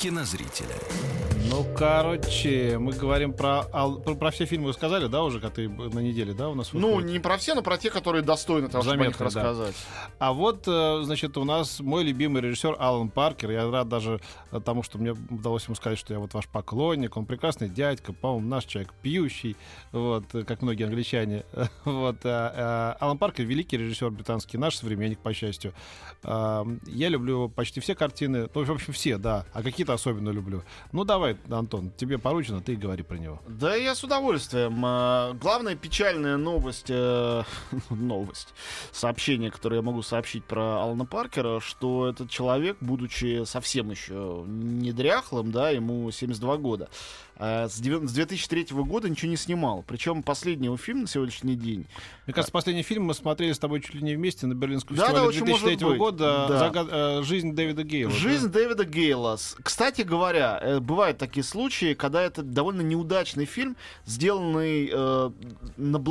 кинозрителя. Ну, короче, мы говорим про, про, про все фильмы вы сказали, да, уже, которые на неделе, да, у нас Ну, выходят? не про все, но про те, которые достойны того, чтобы о них Заметно, да. рассказать. А вот, э, значит, у нас мой любимый режиссер Алан Паркер. Я рад даже э, тому, что мне удалось ему сказать, что я вот ваш поклонник. Он прекрасный дядька, по-моему, наш человек пьющий, вот, э, как многие англичане. Вот, Алан Паркер великий режиссер британский, наш современник, по счастью. Я люблю почти все картины, ну, в общем, все, да, а какие-то особенно люблю. Ну, давай, Антон, тебе поручено, ты говори про него. Да, я с удовольствием. А, Главная печальная новость, э, новость, сообщение, которое я могу сообщить про Алана Паркера, что этот человек, будучи совсем еще не дряхлым, да, ему 72 года, а с девя- с 2003 года ничего не снимал. Причем последний его фильм на сегодняшний день Мне кажется, последний фильм мы смотрели с тобой чуть ли не вместе на Берлинском Да, да, фестивале может 2003 быть. года Да. «Загад- э, «Жизнь Дэвида Гейла». Жизнь Дэвида Гейла. С- Кстати говоря, э, бывают такие случаи, когда это довольно неудачный фильм, сделанный э, на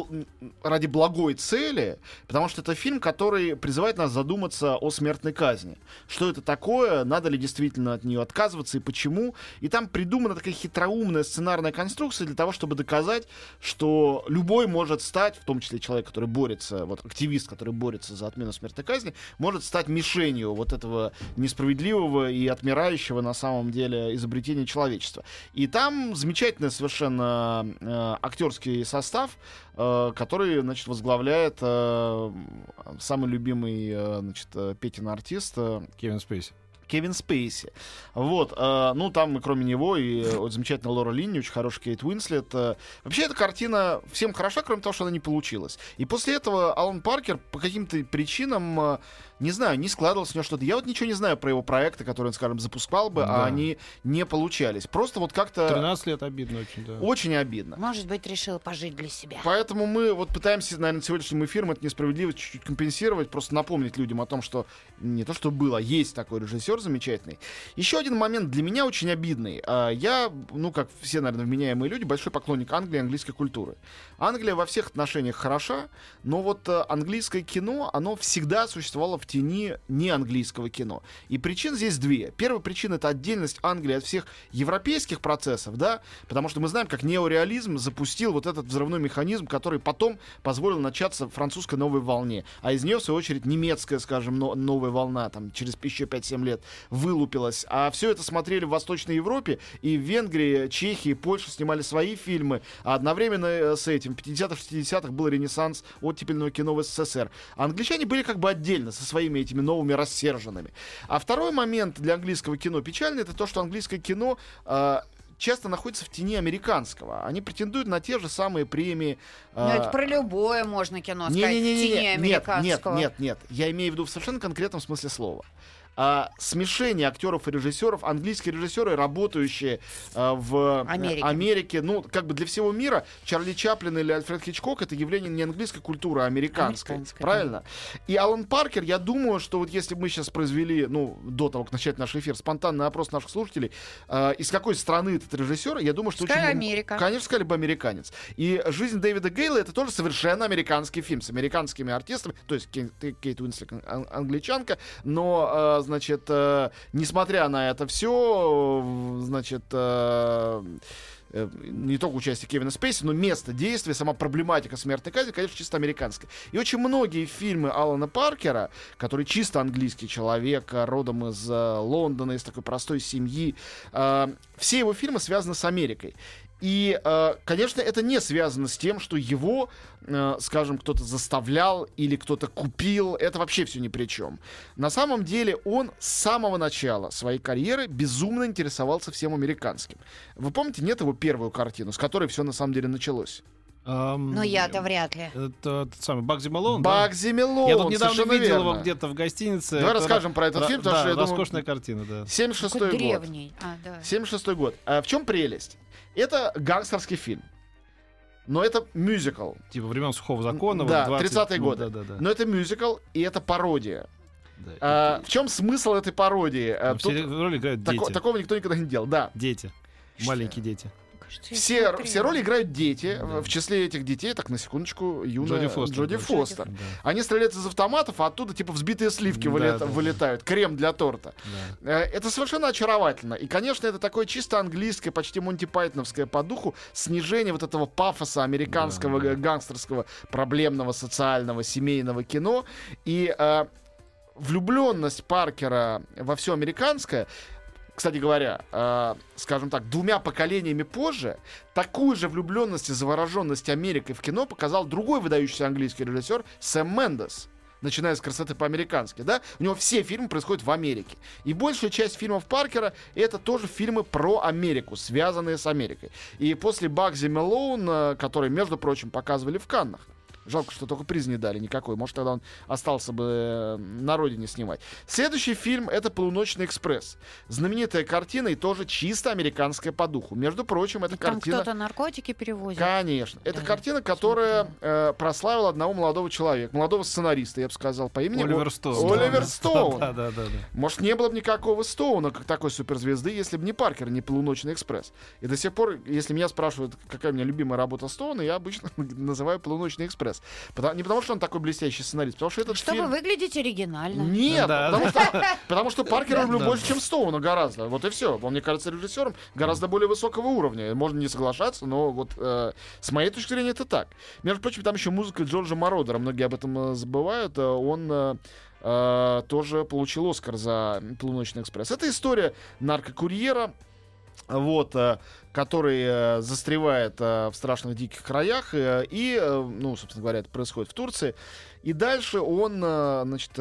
ради благой цели, потому что это фильм, который призывает нас задуматься о смертной казни. Что это такое, надо ли действительно от нее отказываться и почему. И там придумана такая хитроумная сценарная конструкция для того, чтобы доказать, что любой может стать, в том числе человек, который борется, вот активист, который борется за отмену смертной казни, может стать мишенью вот этого несправедливого и отмирающего на самом деле изобретения человечества. И там замечательный совершенно э, актерский состав, э, который, значит, возглавляет э, самый любимый, э, значит, э, Петин артист э, Кевин Спейси. Кевин Спейси. Вот, э, ну там и кроме него и э, вот замечательная Лора Линни, очень хороший Кейт Уинслет. Э, вообще эта картина всем хороша, кроме того, что она не получилась. И после этого Алан Паркер по каким-то причинам, э, не знаю, не складывалось у него что-то. Я вот ничего не знаю про его проекты, которые он, скажем, запускал бы, Да. а они не получались. Просто вот как-то 13 лет обидно очень, да. очень обидно. Может быть, решил пожить для себя. Поэтому мы вот пытаемся, наверное, сегодняшним эфиром это несправедливость чуть-чуть компенсировать, просто напомнить людям о том, что не то, что было, есть такой режиссер замечательный. Еще один момент для меня очень обидный. А, Я, ну, как все, наверное, вменяемые люди, большой поклонник Англии английской культуры. Англия во всех отношениях хороша, но вот э, английское кино, оно всегда существовало в тени не английского кино. И причин здесь две. Первая причина — это отдельность Англии от всех европейских процессов, да, потому что мы знаем, как неореализм запустил вот этот взрывной механизм, который потом позволил начаться французской новой волне, а из нее, в свою очередь, немецкая, скажем, но- новая волна, там, через еще 5-7 лет вылупилась. А все это смотрели в Восточной Европе, и в Венгрии, Чехии, Польше снимали свои фильмы, а одновременно э, с этим в 50-х, 60-х был ренессанс оттепельного кино в СССР. А англичане были как бы отдельно, со своими этими новыми рассерженными. А второй момент для английского кино печальный, это то, что английское кино э, часто находится в тени американского. Они претендуют на те же самые премии. Ну, э, это про любое можно кино сказать, в не-не-не-не, тени нет, нет, американского. нет, нет. Я имею в виду в совершенно конкретном смысле слова. А, смешение актеров и режиссеров, английские режиссеры, работающие а, в э, Америке. Америке, ну, как бы для всего мира, Чарли Чаплин или Альфред Хичкок это явление не английской культуры, а американской. Американской, правильно? И Алан Паркер, я думаю, что вот если бы мы сейчас произвели, ну, до того, как начать наш эфир, спонтанный опрос наших слушателей, а, из какой страны этот режиссер, я думаю, что очень... Америка. Конечно, сказали бы американец. И «Жизнь Дэвида Гейла» — это тоже совершенно американский фильм с американскими артистами. То есть Кейт Уинслет ан- англичанка, но, э, значит, э, несмотря на это все, значит, э, э, не только участие Кевина Спейси, но место действия, сама проблематика смертной казни, конечно, чисто американская. И очень многие фильмы Алана Паркера, который чисто английский человек, родом из э, Лондона, из такой простой семьи, э, все его фильмы связаны с Америкой. И, э, конечно, это не связано с тем, что его, э, скажем, кто-то заставлял или кто-то купил. Это вообще все ни при чем. На самом деле он с самого начала своей карьеры безумно интересовался всем американским. Вы помните, нет его первую картину, с которой все на самом деле началось? Ам, Но я-то вряд ли. Это тот самый Багзи Малон, да? Багзи Мелон, Я тут недавно видел его верно. где-то в гостинице. Давай Это расскажем про этот фильм, потому да, что я думаю- роскошная картина, да. 76 Какой год. древний. А, да. 76 год. А в чем прелесть? Это гангстерский фильм. но это мюзикл. Типа времен сухого закона. Да, вот 20 30-е годы. Да, да, да. Но это мюзикл, и это пародия. Да. А, в чем смысл этой пародии? А, Там тут все роли играют тако- дети. такого никто никогда не делал, да. Дети. Маленькие дети. Кажется, Все, все роли играют дети. Да. В числе этих детей, так на секундочку, юная Джоди Фостер, Джоди. Фостер. Да, Они стреляют из автоматов, а оттуда типа взбитые сливки Да, вылета- да. вылетают. Крем для торта. да. Э, Это совершенно очаровательно. И, конечно, это такое чисто английское, почти Монти Пайтоновское по духу снижение вот этого пафоса американского Да, гангстерского проблемного социального семейного кино. И э, влюбленность Паркера во все американское кстати говоря, э, скажем так, двумя поколениями позже такую же влюбленность и завороженность Америкой в кино показал другой выдающийся английский режиссер Сэм Мендес. Начиная с красоты по-американски, да? У него все фильмы происходят в Америке. И большая часть фильмов Паркера это тоже фильмы про Америку, связанные с Америкой. И после Багзи Мелоун, э, который, между прочим, показывали в Каннах. Жалко, что только приз не дали никакой. Может, тогда он остался бы э, на родине снимать. Следующий фильм — это «Полуночный экспресс». Знаменитая картина и тоже чисто американская по духу. Между прочим, это Там картина... кто-то наркотики перевозит. Конечно. Это Да, картина, которая э, прославила одного молодого человека, молодого сценариста, я бы сказал, по имени Оливер Стоун. Оливер Да, Стоун. Да, да, да. да. Может, не было бы никакого Стоуна, как такой суперзвезды, если бы не Паркер, не «Полуночный экспресс». И до сих пор, если меня спрашивают, какая у меня любимая работа Стоуна, я обычно называю «Полуночный экспресс». Потому- не потому, что он такой блестящий сценарист, потому что этот Чтобы фильм... выглядеть оригинально. Нет, Да, потому, Что, потому что Паркера люблю Да. больше, чем Стоуна гораздо. Вот и все. Он, мне кажется, режиссером гораздо более высокого уровня. Можно не соглашаться, но вот э, с моей точки зрения это так. Между прочим, там еще музыка Джорджа Мородера. Многие об этом э, забывают. Э, Он э, э, тоже получил Оскар за «Полуночный экспресс». Это история наркокурьера, вот, э, который э, застревает э, в страшных диких краях, и, ну, собственно говоря, это происходит в Турции. И дальше он, значит,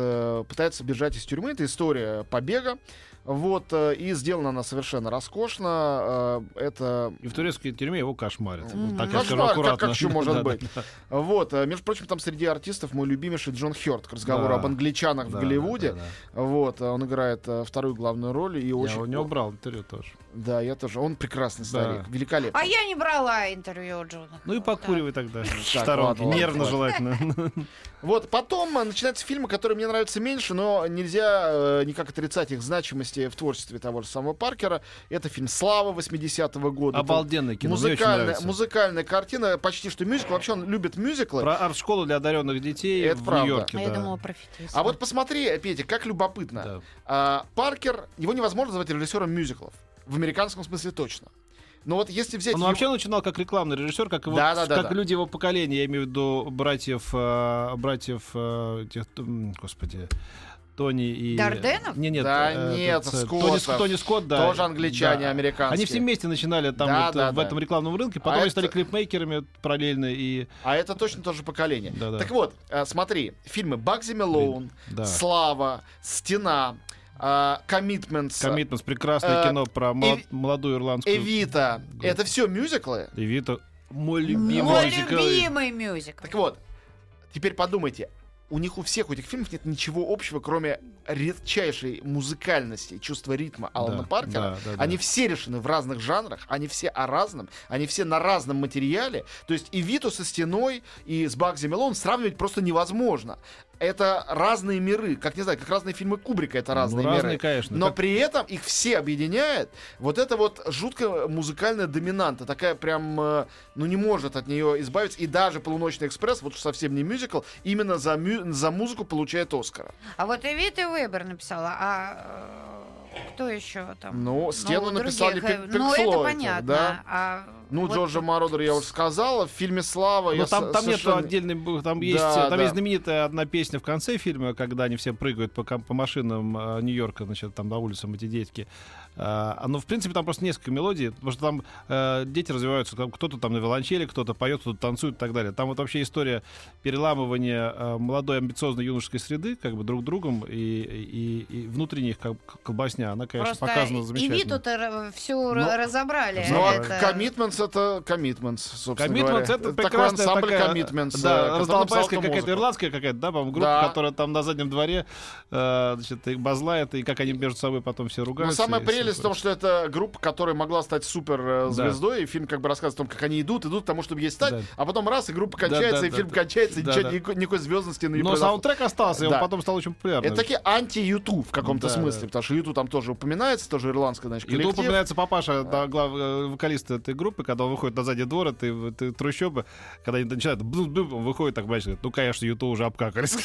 пытается бежать из тюрьмы. Это история побега. Вот, и сделана она совершенно роскошно. Это И в турецкой тюрьме его кошмарят. Мгм. Так я скажу Кошмар, как- аккуратно. как еще может быть? Вот, между прочим, там среди артистов мой любимейший Джон Хёрд, к разговору Да. об англичанах в Голливуде. да, Вот, он играет вторую главную роль и очень. Я у него брал интервью тоже. Да, я тоже. Он прекрасный старик, Да. великолепный. А я не брала интервью у Джона. Ну и покуривай тогда. Сторонке. ладно, ладно, Нервно желательно. Вот, потом э, начинаются фильмы, которые мне нравятся меньше, но нельзя э, никак отрицать их значимости в творчестве того же самого Паркера. Это фильм «Слава» 80-го года. Это Обалденное кино. Музыкальная, музыкальная картина, почти что мюзикл. Вообще он любит мюзиклы. Про арт-школу для одаренных детей Это в правда. Нью-Йорке. А я да. думала про фитнес. А вот посмотри, Петя, как любопытно. Да. А, Паркер, его невозможно назвать режиссером мюзиклов. В американском смысле точно. Но вот если взять... Он его- вообще начинал как рекламный режиссер, как, его, Да, да, да, как да. люди его поколения, я имею в виду братьев, э, братьев, э, тех, господи, Тони и... Дарденов? Не, нет, Да э, нет, этот, э, Скоттов. Тони, Тони Скотт, да. Тоже англичане, Да. американские. Они все вместе начинали там Да, вот, да, в да. этом рекламном рынке, потом А они это- стали клипмейкерами параллельно и... А это точно тоже поколение. Да-да. Так вот, э, смотри, фильмы Багзи Мелоун, Да. Слава, Стена, Коммитментс, Коммитментс, прекрасное Э, кино про Эви- молодую ирландскую... Эвита. Это все мюзиклы. Эвита. Мой любимый Мой мюзикл. любимый мюзикл. Так вот, теперь подумайте. У них у всех, у этих фильмов нет ничего общего, кроме редчайшей музыкальности и чувства ритма Алана Да, Паркера. да, да, да. Они все решены в разных жанрах, они все о разном, они все на разном материале. То есть «Эвиту» со «Стеной» и с «Багси Мэлоун» сравнивать просто невозможно. Это разные миры, как не знаю, как разные фильмы Кубрика, это разные ну, миры. разные, конечно. Но Как- при этом их все объединяет вот эта вот жуткая музыкальная доминанта, такая прям, э, ну не может от нее избавиться. И даже «Полуночный экспресс», вот уж совсем не мюзикл, именно за, мю- за музыку получает Оскара. А вот Эвита Вебер написала, а э, кто еще там? Ну, «Стену» написали других, э, Пинк Ну, это понятно. да. А Ну, вот Джорджа Мародера я уже сказала, в фильме «Слава» Ну, я там, там нет совершенно- отдельной, б- там есть, Да, там да. есть знаменитая одна песня в конце фильма, когда они все прыгают по, по машинам э, Нью-Йорка, значит, там на улицам эти детки. А, ну, в принципе, там просто несколько мелодий, потому что там э, дети развиваются, там кто-то там на виолончели, кто-то поет, кто-то танцует и так далее. Там вот вообще история переламывания э, молодой амбициозной юношеской среды, как бы друг другом, и, и, и внутренних как колбасня, она, конечно, Просто показана замечательно. Эвиту-то всю Ну, разобрали. Ну, а Это- Commitments это Commitments, собственно Commitments говоря. это такой прекрасная ансамбль такая, Commitments. э, да, который раздолбайская какая-то, ирландская какая-то, да, по-моему, группа, Да. которая там на заднем дворе, э, значит, их базлает, и как они между собой потом все Но ругаются. самая и прелесть о том, что это группа, которая могла стать супер э, Да. звездой, и фильм как бы рассказывает о том, как они идут, идут к тому, чтобы ей стать, Да. а потом раз, и группа Да, кончается, да, и да, фильм да. кончается, и Да, ничего- да. никакой, никакой звездности не Но произошло. саундтрек остался, и Да. он потом стал очень популярным. Это такие анти-юту в каком-то Да, смысле, да. потому что юту там тоже упоминается, тоже ирландская, значит, И тут коллектив. упоминается папаша, да, глав, э, вокалист этой группы, когда он выходит на задний двор, это, это трущобы, когда они начинают, он выходит так, говорит, ну, конечно, Юту уже обкакались.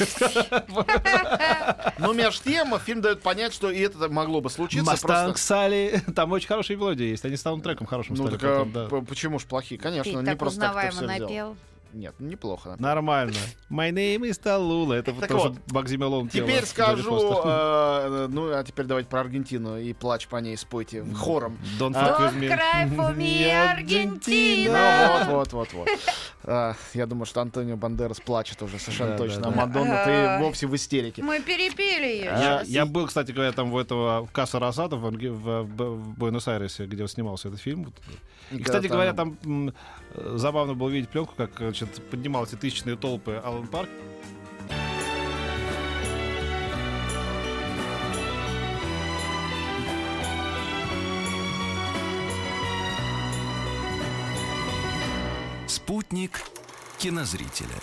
Но между тем фильм дает понять, что и это могло бы случиться. Мастанг Сали, там очень хорошие мелодии есть, они с саундтреком хорошим Ну стали так а почему ж плохие? Конечно, Ты не просто так узнаваемо все взял. напел. Нет, ну, неплохо. Нормально. My name is Tallulah. Это Так тоже вот, Багзи Мелон Теперь скажу, э, ну а теперь давайте про Аргентину и плач по ней спойте хором. Don't А, fuck with me. cry for me, Не Аргентина. Ну вот, вот, вот, вот. А, я думаю, что Антонио Бандерас плачет уже совершенно Да, точно. да, А да. Мадонна, А. ты вовсе в истерике. Мы перепели ее. Я, я был, кстати говоря, там в этого в Касса Росада в, в- в- в Буэнос-Айресе, где снимался этот фильм. И, когда кстати говоря, там м, э, забавно было видеть пленку, как значит, поднимал эти тысячные толпы Алан Парк. Спутник кинозрителя.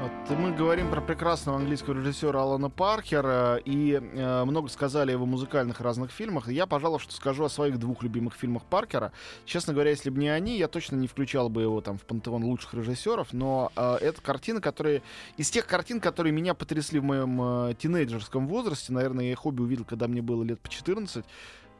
Вот, мы говорим про прекрасного английского режиссера Алана Паркера, и э, много сказали о его музыкальных разных фильмах. Я, пожалуй, что скажу о своих двух любимых фильмах Паркера. Честно говоря, если бы не они, я точно не включал бы его там в пантеон лучших режиссеров, но э, это картины, которые... Из тех картин, которые меня потрясли в моем э, тинейджерском возрасте, наверное, я их обе увидел, когда мне было лет по 14,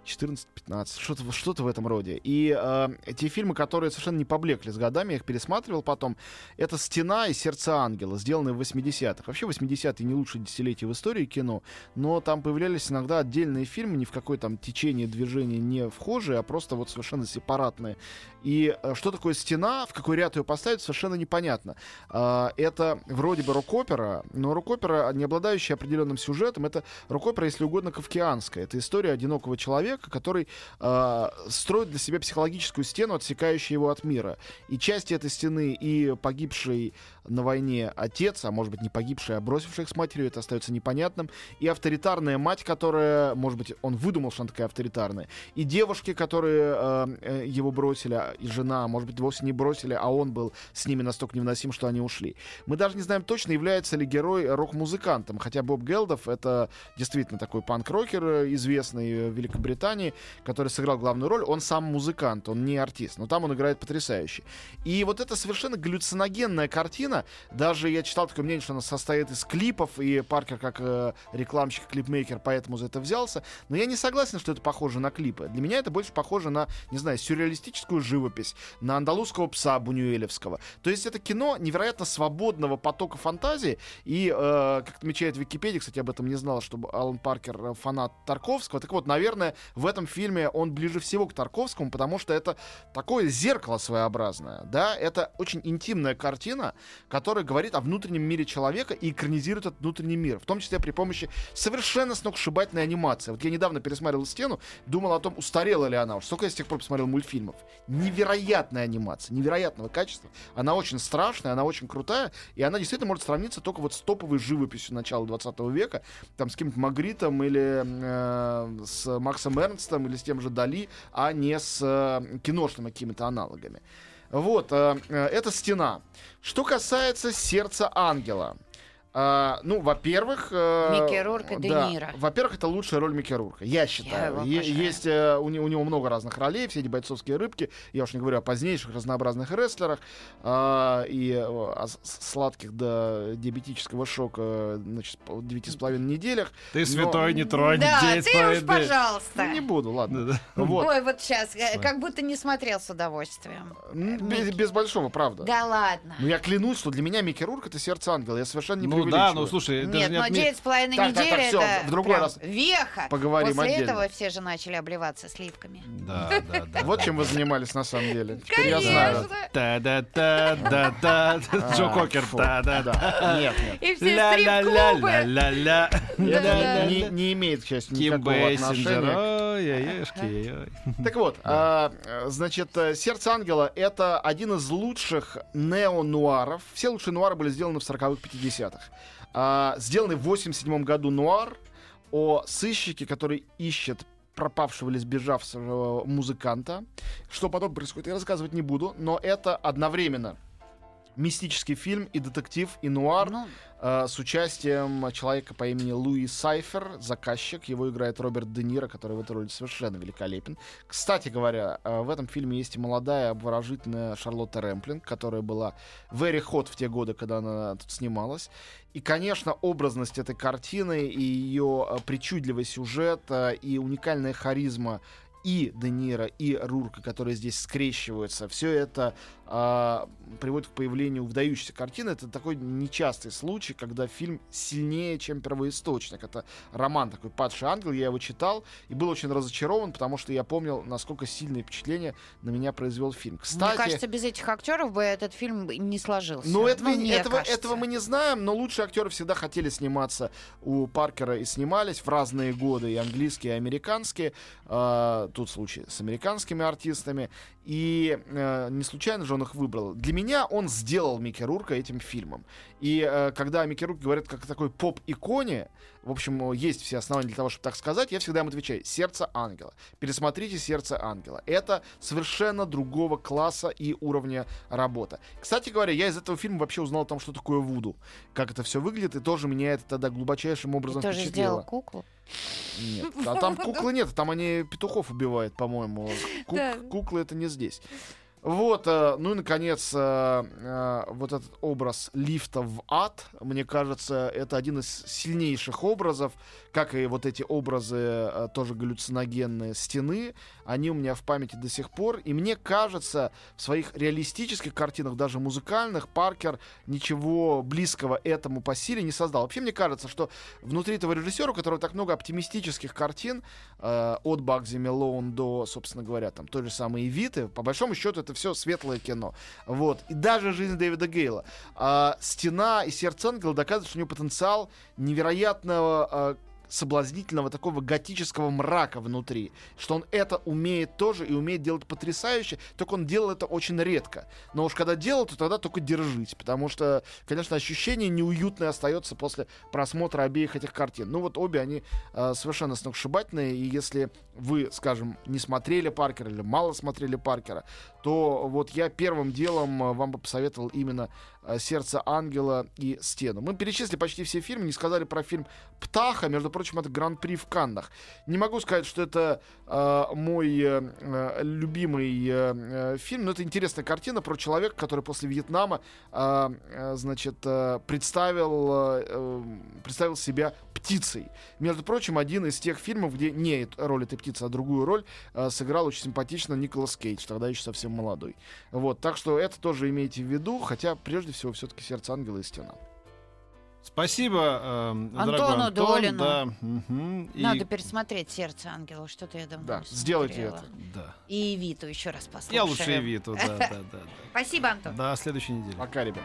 14-15, что-то, что-то в этом роде. И э, те фильмы, которые совершенно не поблекли с годами, я их пересматривал потом, это «Стена» и «Сердце ангела», сделанные в 80-х. Вообще 80-е не лучшее десятилетие в истории кино, но там появлялись иногда отдельные фильмы, ни в какое там течение движения не вхожие, а просто вот совершенно сепаратные. И э, что такое «Стена», в какой ряд ее поставить, совершенно непонятно. А, это вроде бы рок-опера, но рок-опера, не обладающая определенным сюжетом, это рок-опера, если угодно, кавкианская. Это история одинокого человека, который э, строит для себя психологическую стену, отсекающую его от мира. И часть этой стены и погибший на войне отец, а может быть не погибший, а бросивший их с матерью, это остается непонятным. И авторитарная мать, которая, может быть, он выдумал, что она такая авторитарная. И девушки, которые э, э, его бросили, а, и жена, а может быть, вовсе не бросили, а он был с ними настолько невыносим, что они ушли. Мы даже не знаем точно, является ли герой рок-музыкантом, хотя Боб Гелдов это действительно такой панк-рокер э, известный э, в Великобритании, который сыграл главную роль. Он сам музыкант, он не артист, но там он играет потрясающе. И вот эта совершенно галлюциногенная картина, даже я читал такое мнение, что она состоит из клипов, и Паркер как э, рекламщик, клипмейкер, поэтому за это взялся. Но я не согласен, что это похоже на клипы. Для меня это больше похоже на, не знаю, сюрреалистическую живопись, на андалузского пса Бунюэлевского. То есть это кино невероятно свободного потока фантазии. И, э, как отмечает Википедия, кстати, об этом не знал, что Алан Паркер э, фанат Тарковского. Так вот, наверное, в этом фильме он ближе всего к Тарковскому, потому что это такое зеркало своеобразное. Да? Это очень интимная картина, которая говорит о внутреннем мире человека и экранизирует этот внутренний мир. В том числе при помощи совершенно сногсшибательной анимации. Вот я недавно пересмотрел «Стену», думал о том, устарела ли она. Уж сколько я с тех пор посмотрел мультфильмов. Невероятная анимация, невероятного качества. Она очень страшная, она очень крутая, и она действительно может сравниться только вот с топовой живописью начала 20 века, там с каким-то Магритом или э, с Максом Эрнстом или с тем же Дали, а не с э, киношными какими-то аналогами. Вот, э, э, это стена. Что касается сердца ангела. А, ну, во-первых... э, Микки Рурк и Де да, Ниро. Во-первых, это лучшая роль Микки Рурка, я считаю. его Е- есть э, у, не- у него много разных ролей, все эти бойцовские рыбки. Я уж не говорю о позднейших разнообразных рестлерах а, и э, о с- сладких до диабетического шока, значит, девяти с половиной неделях. Ты Но- святой, не тронь. Да, ты уж, пожалуйста. Ну, не буду, ладно. Вот. Ой, вот сейчас, как будто не смотрел с удовольствием. Без, без большого, правда. Да ладно. Ну, я клянусь, что для меня Микки Рурк это сердце ангела. Я совершенно не Ну да, ну слушай, Нет, но отме- девять с половиной Так, так, так, недели это в другой раз веха. поговорим После отдельно. этого все же начали обливаться сливками. Да, да, да. Вот чем вы занимались на самом деле. Теперь я знаю. Конечно. Та-да-та-да-да. Джо А, Кокер. фу, Та-да-да. да. Нет, нет. И все стрип-клубы. Не, имеет, к счастью, никакого отношения. Так вот, а, значит, э, «Сердце ангела» — это один из лучших нео-нуаров. Все лучшие нуары были сделаны в 40-х, 50-х. А, сделанный в 87 году нуар о сыщике, который ищет пропавшего или сбежавшего музыканта. Что потом происходит, я рассказывать не буду, но это одновременно мистический фильм и детектив, и нуар Ну, с участием человека по имени Луи Сайфер, заказчик. Его играет Роберт Де Ниро, который в этой роли совершенно великолепен. Кстати говоря, э, в этом фильме есть и молодая, обворожительная Шарлотта Рэмплинг, которая была very hot в те годы, когда она тут снималась. И, конечно, образность этой картины и ее э, причудливый сюжет э, и уникальная харизма и Де Ниро, и Рурка, которые здесь скрещиваются, все это а, приводит к появлению выдающейся картины. Это такой нечастый случай, когда фильм сильнее, чем первоисточник. Это роман такой «Падший ангел», я его читал и был очень разочарован, потому что я помнил, насколько сильное впечатление на меня произвел фильм. Кстати, Мне кажется, без этих актеров бы этот фильм не сложился. ну, этого, мне этого, кажется. этого мы не знаем, но лучшие актеры всегда хотели сниматься у Паркера и снимались в разные годы, и английские, и американские. А, тут случай с американскими артистами. И э, не случайно же он их выбрал. Для меня он сделал Микки Рурка этим фильмом. И э, когда Микки Рурке говорят как о такой поп-иконе, в общем, есть все основания для того, чтобы так сказать, я всегда им отвечаю. «Сердце ангела». Пересмотрите «Сердце ангела». Это совершенно другого класса и уровня работа. Кстати говоря, я из этого фильма вообще узнал о том, что такое Вуду. Как это все выглядит, и тоже меня это тогда глубочайшим образом тоже впечатлило. сделал куклу. Нет, а там куклы нет, там они петухов убивают, по-моему. Кук- Да. Куклы это не здесь. Вот, э, ну и, наконец, э, э, вот этот образ лифта в ад, мне кажется, это один из сильнейших образов, как и вот эти образы тоже галлюциногенные стены, они у меня в памяти до сих пор, и мне кажется, в своих реалистических картинах, даже музыкальных, Паркер ничего близкого этому по силе не создал. Вообще, мне кажется, что внутри этого режиссера, у которого так много оптимистических картин, от Багзи Мелоун до, собственно говоря, там той же самой Evita, по большому счету это все светлое кино. Вот. И даже жизнь Дэвида Гейла. А, Стена и сердце ангела доказывают, что у него потенциал невероятного а, соблазнительного такого готического мрака внутри, что он это умеет тоже и умеет делать потрясающе, только он делал это очень редко. Но уж когда делал, то тогда только держись, потому что, конечно, ощущение неуютное остается после просмотра обеих этих картин. Ну вот обе они э, совершенно сногсшибательные, и если вы, скажем, не смотрели Паркера или мало смотрели Паркера, то вот я первым делом э, вам бы посоветовал именно э, «Сердце ангела» и «Стену». Мы перечислили почти все фильмы, не сказали про фильм «Птаха», между прочим, это гран-при в Каннах. Не могу сказать, что это э, мой э, э, любимый э, э, фильм, но это интересная картина про человека, который после Вьетнама, э, значит, э, представил, э, э, представил себя птицей. Между прочим, один из тех фильмов, где не роль этой птицы, а другую роль э, сыграл очень симпатично Николас Кейдж, тогда еще совсем молодой. Вот, так что это тоже имейте в виду, хотя прежде всего все-таки сердце ангела и стена. Спасибо, дорогой Антону Антон. Долину. Да, мгм. И- Надо пересмотреть «Сердце ангела», что-то я давно Да, не сделайте это. Да. И Виту еще раз послушаем. Я лучше Виту, да, да, да. Спасибо, Антон. До следующей недели. Пока, ребят.